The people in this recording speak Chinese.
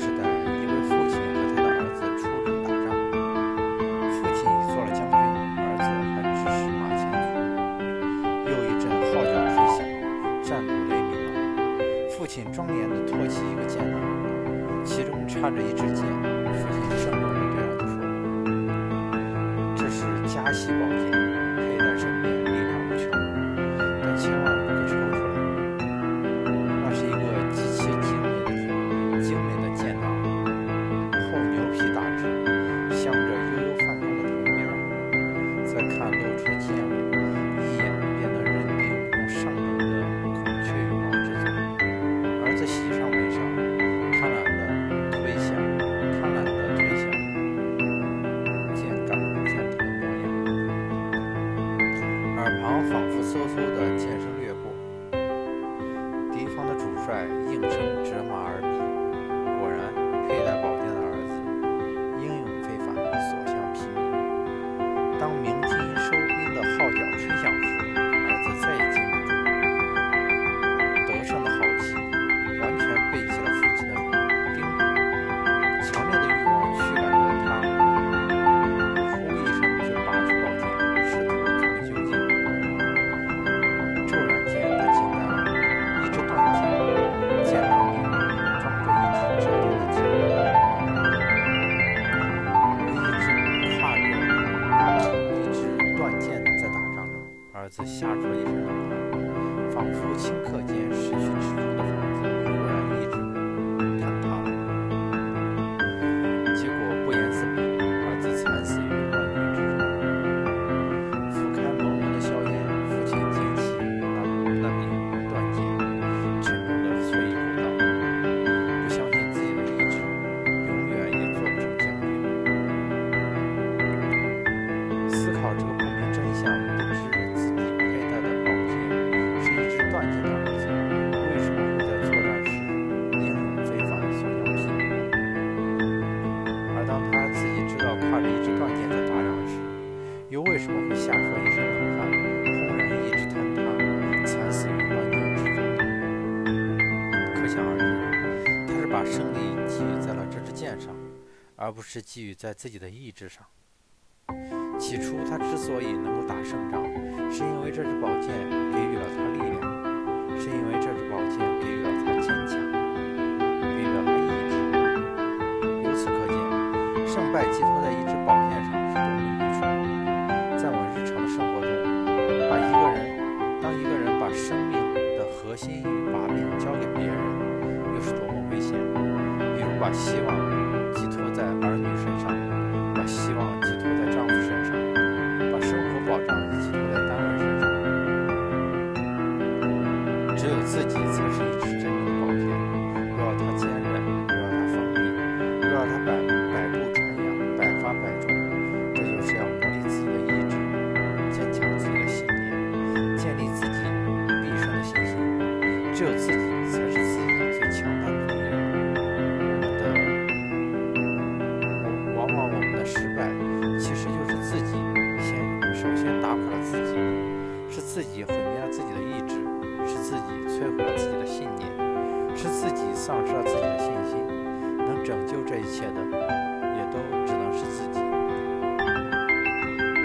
时代，一位父亲和他的儿子出征打仗。父亲做了将军，儿子还只是马前卒。又一阵号角吹响，战鼓雷鸣了。父亲庄严地托起一个剑囊，其中插着一支箭。父亲郑重地对儿子说：“这是家系宝剑。”看露出的剑尾，一眼便能认定用上等的孔雀羽毛制作。儿子喜上眉梢，贪婪地推想，贪婪地推下剑杆剑头的模样，耳旁仿佛嗖嗖的剑声掠过。敌方的主帅应声儿子吓出了一身冷汗，仿佛顷刻间失去支柱的房子忽然一直坍塌了。结果不言自明，儿子惨死于乱军之中。拂开蒙蒙的硝烟，父亲捡起那那柄断剑，沉重地啐一口道：“不相信自己的意志，永远也做不成将军。”思考这个不明真相，什么会吓出一身冷汗，轰然意志坍塌，惨死于乱军之中？可想而知，他是把胜利寄予在了这支剑上，而不是寄予在自己的意志上。起初，他之所以能够打胜仗，是因为这支宝剑给予了他力量，是因为这支宝剑把希望寄托在打垮了自己，是自己毁灭了自己的意志，是自己摧毁了自己的信念，是自己丧失了自己的信心。能拯救这一切的，